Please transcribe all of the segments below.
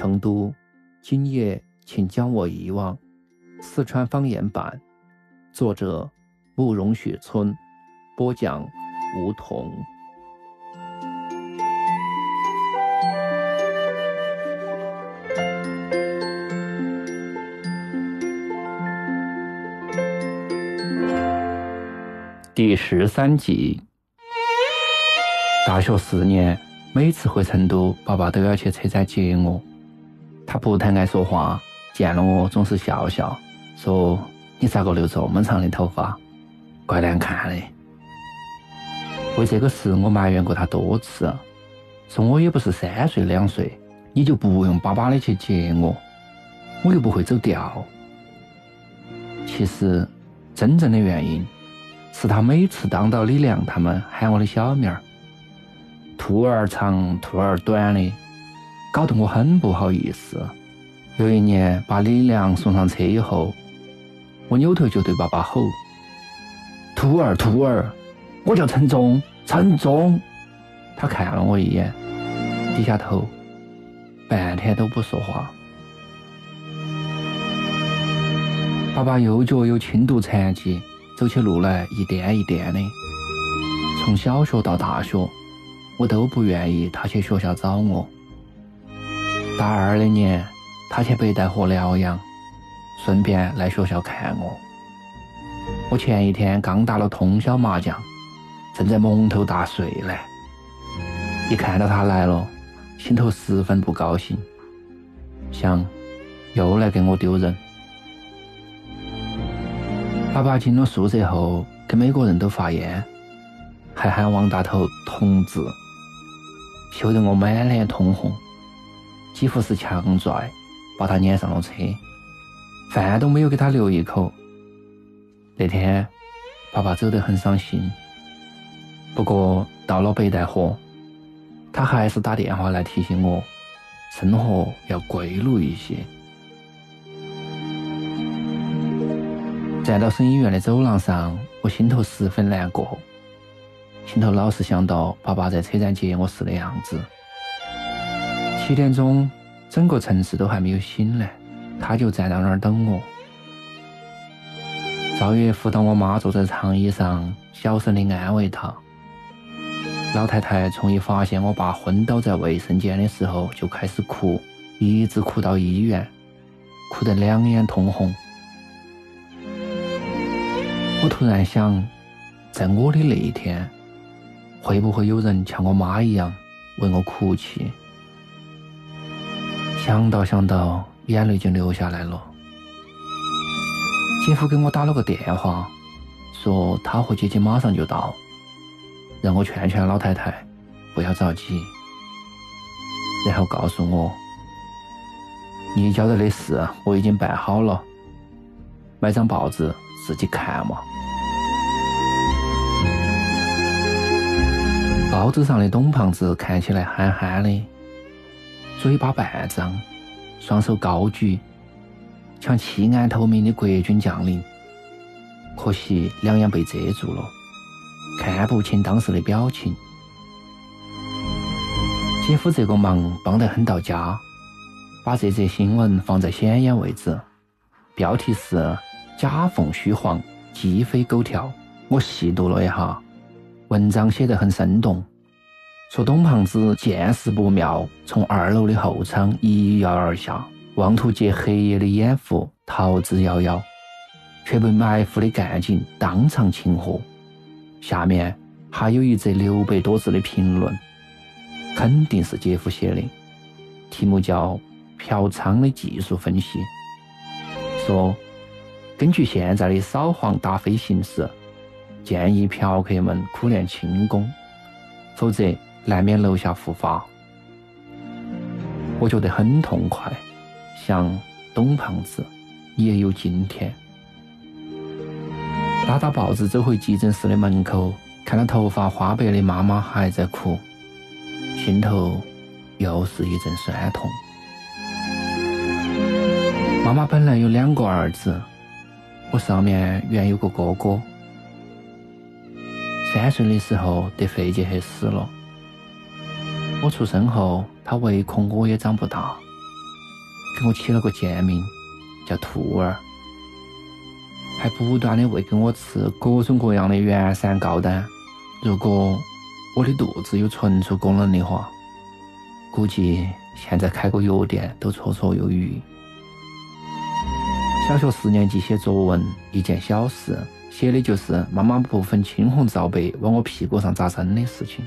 成都，今夜请将我遗忘。四川方言版，作者慕容雪村，播讲梧桐。第十三集。大学四年，每次回成都，爸爸都要去车站接我。他不太爱说话，见了我总是笑笑，说：“你咋个留这么长的头发，怪难看的。”为这个事，我埋怨过他多次，说我也不是三岁两岁，你就不用巴巴的去接我，我又不会走掉。其实，真正的原因。是他每次当到李亮他们喊我的小名儿，兔儿长兔儿短的，搞得我很不好意思。有一年把李亮送上车以后，我扭头就对爸爸吼：“兔儿兔儿，我叫陈忠，陈忠。”他看了我一眼，低下头，半天都不说话。爸爸右脚有轻度残疾。走起路来一颠一颠的，从小学到大学，我都不愿意他去学校找我。大二那年，他去北戴河疗养，顺便来学校看我。我前一天刚打了通宵麻将，正在蒙头大睡呢，一看到他来了，心头十分不高兴，想又来给我丢人。爸爸进了宿舍后，给每个人都发烟，还喊王大头同志，羞得我满脸通红，几乎是强拽把他撵上了车，饭都没有给他留一口。那天，爸爸走得很伤心。不过到了北戴河，他还是打电话来提醒我，生活要规律一些。站到省医院的走廊上，我心头十分难过，心头老是想到爸爸在车站接我时的样子。七点钟，整个城市都还没有醒来，他就站到那儿等我。赵月扶到我妈坐在长椅上，小声的安慰她。老太太从一发现我爸昏倒在卫生间的时候就开始哭，一直哭到医院，哭得两眼通红。我突然想，在我的那一天，会不会有人像我妈一样为我哭泣？想到想到，眼泪就流下来了。姐夫给我打了个电话，说他和姐姐马上就到，让我劝劝老太太不要着急，然后告诉我，你交代的事我已经办好了，买张报纸自己看嘛。报纸上的董胖子看起来憨憨的，嘴巴半张，双手高举，像弃暗投明的国军将领。可惜两眼被遮住了，看不清当时的表情。姐夫这个忙帮得很到家，把这则新闻放在显眼位置，标题是“假凤虚凰，鸡飞狗跳”。我细读了一下。文章写得很生动，说董胖子见势不妙，从二楼的后窗一跃而下，妄图借黑夜的掩护逃之夭夭，却被埋伏的干警当场擒获。下面还有一则六百多字的评论，肯定是姐夫写的，题目叫《嫖娼的技术分析》，说根据现在的扫黄打非形势。建议嫖客们苦练轻功，否则难免楼下复发。我觉得很痛快，像董胖子也有今天。拉到报纸走回急诊室的门口，看到头发花白的妈妈还在哭，心头又是一阵酸痛。妈妈本来有两个儿子，我上面原有个哥哥，三岁的时候得肺结核死了。我出生后，他唯恐我也长不大，给我起了个贱名，叫兔儿，还不断的喂给我吃各种各样的原山膏丹。如果我的肚子有存储功能的话，估计现在开个药店都绰绰有余。小学四年级写作文，一件小事，写的就是妈妈不分青红皂白往我屁股上扎针的事情。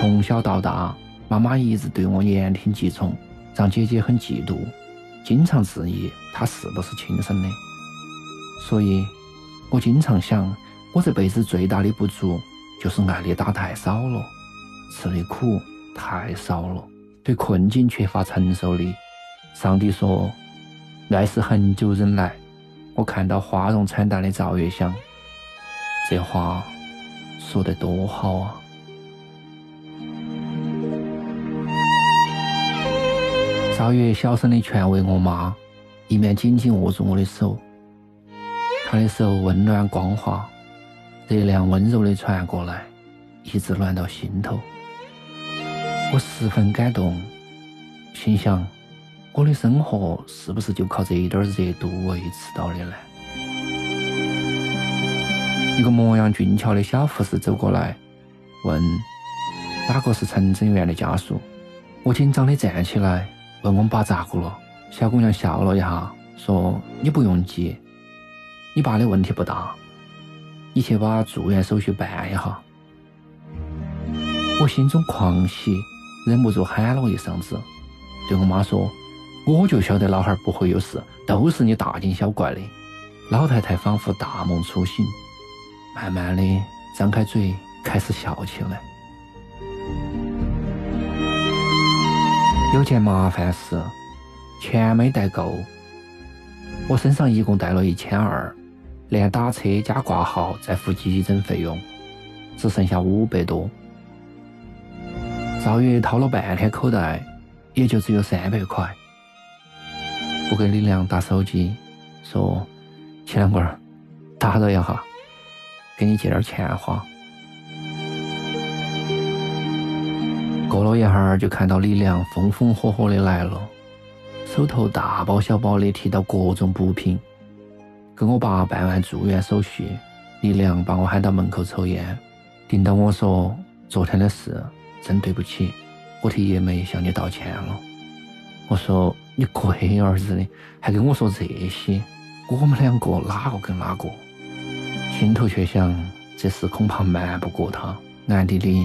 从小到大，妈妈一直对我言听计从，让姐姐很嫉妒，经常质疑她是不是亲生的。所以，我经常想，我这辈子最大的不足就是爱的打太少了，吃的苦太少了，对困境缺乏承受力。上帝说：“爱是恒久忍耐。”我看到花容惨淡的赵月香，这话说得多好啊！赵月小声的劝慰我妈，一面紧紧握住我的手。她的手温暖光滑，热量温柔的传过来，一直暖到心头。我十分感动，心想：我的生活是不是就靠这一点热度维持到的呢？一个模样俊俏的小护士走过来，问：“哪个是陈真元的家属？”我紧张的站起来。问我爸咋个了？小姑娘笑了一下，说：“你不用急，你爸的问题不大，你去把住院手续办一下。”我心中狂喜，忍不住喊了一嗓子，对我妈说：“我就晓得老汉儿不会有事，都是你大惊小怪的。”老太太仿佛大梦初醒，慢慢的张开嘴，开始笑起来。有件麻烦事，钱没带够。我身上一共带了一千二，连打车加挂号再付急诊费用，只剩下五百多。赵月掏了半天口袋，也就只有三百块。我给李良打手机，说：“秦两棍儿，打扰一下，给你借点钱花。”过了一会儿，就看到李良风风火火的来了，手头大包小包的提到各种补品。跟我爸办完住院手续，李良把我喊到门口抽烟，盯到我说：“昨天的事真对不起，我替叶梅向你道歉了。”我说：“你龟儿子的，还跟我说这些？我们两个哪个跟哪个？”心头却想，这事恐怕瞒不过他，暗地里。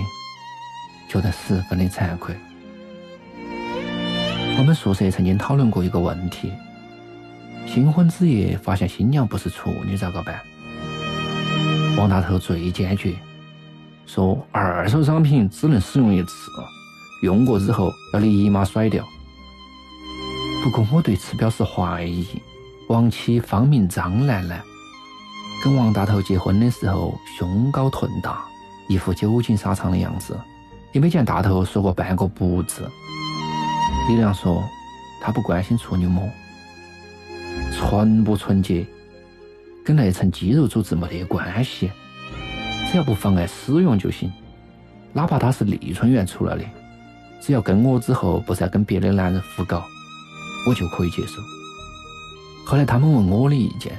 觉得十分的惭愧。我们宿舍曾经讨论过一个问题：新婚之夜发现新娘不是处女咋个办？王大头最坚决，说二手商品只能使用一次，用过之后要立马甩掉。不过我对此表示怀疑。王妻芳名张兰兰，跟王大头结婚的时候胸高臀大，一副久经沙场的样子。也没见大头说过半个不字。李良说，他不关心处女膜，纯不纯洁，跟那层肌肉组织没得关系，只要不妨碍使用就行。哪怕他是丽春园出来的，只要跟我之后不再跟别的男人胡搞，我就可以接受。后来他们问我的意见，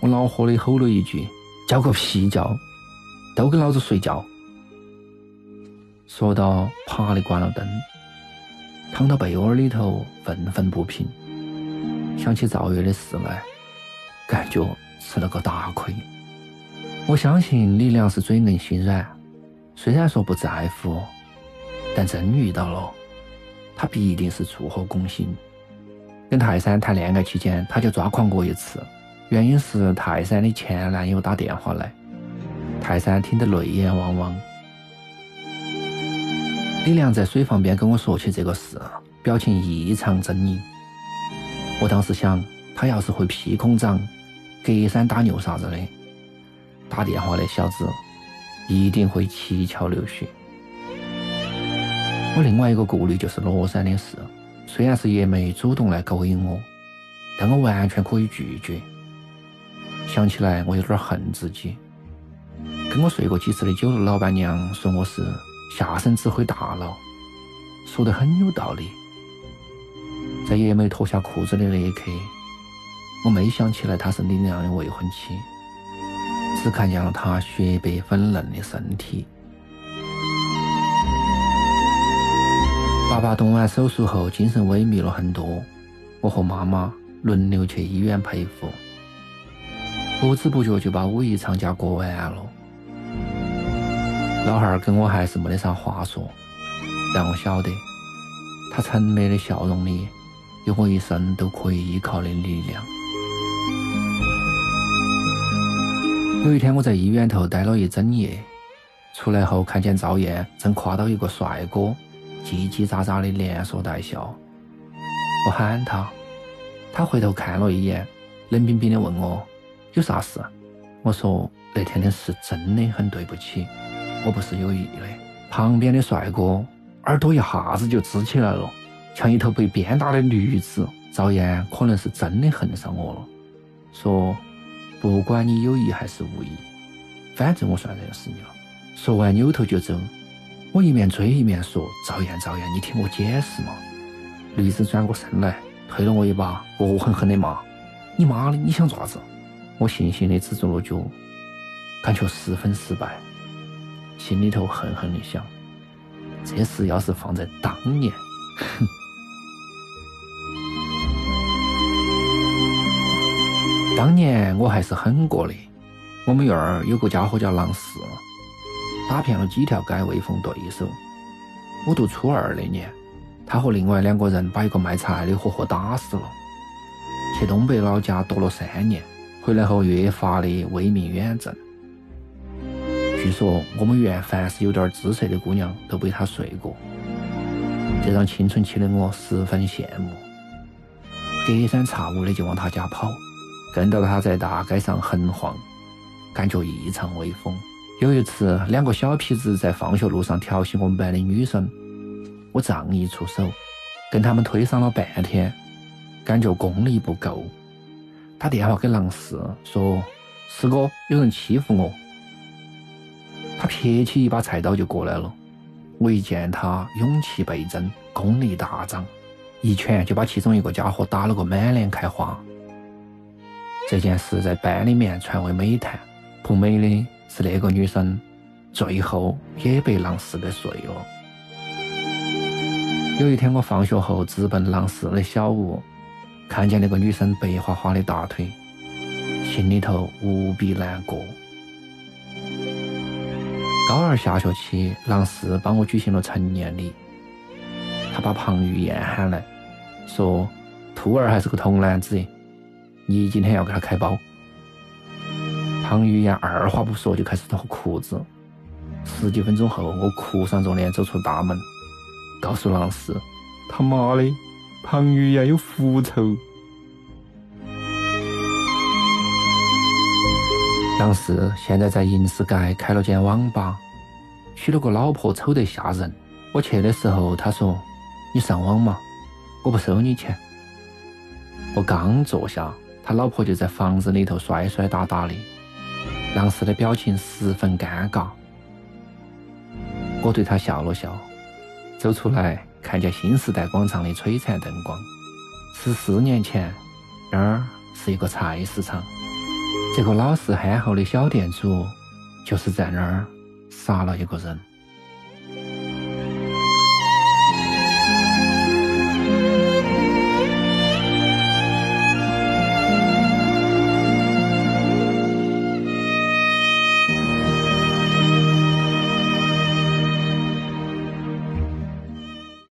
我恼火的吼了一句：“叫个屁叫！都给老子睡觉！”说到，啪的关了灯，躺到被窝里头，愤愤不平。想起赵月的事来，感觉吃了个大亏。我相信李良是嘴硬心软，虽然说不在乎，但真遇到了，他必定是触火攻心。跟泰山谈恋爱期间，他就抓狂过一次，原因是泰山的前男友打电话来，泰山听得泪眼汪汪。李良在水房边跟我说起这个事，表情异常狰狞。我当时想，他要是会劈空掌、隔山打牛啥子的，打电话的小子一定会七窍流血。我另外一个顾虑就是罗山的事，虽然是叶梅主动来勾引我，但我完全可以拒绝。想起来，我有点恨自己。跟我睡过几次的酒楼老板娘说我是下身只会大脑，说得很有道理。在叶梅脱下裤子的那一刻，我没想起来她是李亮的未婚妻，只看见了她雪白粉嫩的身体。爸爸动完手术后精神萎靡了很多，我和妈妈轮流去医院陪护，不知不觉就把五一长假过完了。老汉儿跟我还是没得啥话说，但我晓得，他沉默的笑容里有我一生都可以依靠的力量。有一天我在医院头待了一整夜，出来后看见赵燕正挎到一个帅哥，叽叽喳喳的连说带笑。我喊他，他回头看了一眼，冷冰冰的问我有啥事。我说那天的事真的很对不起。我不是有意的。旁边的帅哥耳朵一下子就支起来了，像一头被鞭打的驴子。赵燕可能是真的恨上我了，说不管你有意还是无意，反正我算认识你了。说完扭头就走。我一面追一面说：“赵燕，赵燕，你听我解释嘛。”驴子转过身来，推了我一把，恶狠狠地骂：“你妈的，你想做啥子？”我悻悻地止住了脚，感觉十分失败。心里头恨恨的想：这事要是放在当年，哼！当年我还是狠过的。我们院儿有个家伙叫郎四，打遍了几条街未逢对手。我读初二那年，他和另外两个人把一个卖菜的活活打死了。去东北老家躲了三年，回来后越发的威名远震。据说我们院凡是有点姿色的姑娘都被他睡过，这让青春期的我十分羡慕。隔三差五的就往他家跑，跟到他在大街上横晃，感觉异常威风。有一次，两个小痞子在放学路上调戏我们班的女生，我仗义出手，跟他们推搡了半天，感觉功力不够，打电话给郎四说：“四哥，有人欺负我。”撇起一把菜刀就过来了，我一见他勇气倍增，功力大涨，一拳就把其中一个家伙打了个满脸开花。这件事在班里面传为美谈。不美的是那个女生最后也被狼四给睡了。有一天我放学后直奔狼四的小屋，看见那个女生白花花的大腿，心里头无比难过。高二下学期，郎四帮我举行了成年礼。他把庞玉燕喊来，说：“兔儿还是个童男子，你今天要给他开包。”庞玉燕二话不说就开始脱裤子。十几分钟后，我哭丧着脸走出大门，告诉郎四：“他妈的，庞玉燕有狐臭。”郎四现在在银石街开了间网吧，娶了个老婆，丑得吓人。我去的时候，他说：“你上网嘛，我不收你钱。”我刚坐下，他老婆就在房子里头摔摔打打的。郎四的表情十分尴尬。我对他笑了笑，走出来，看见新时代广场的璀璨灯光。十四年前，那儿是一个菜市场。这个老实憨厚的小店主，就是在那儿杀了一个人。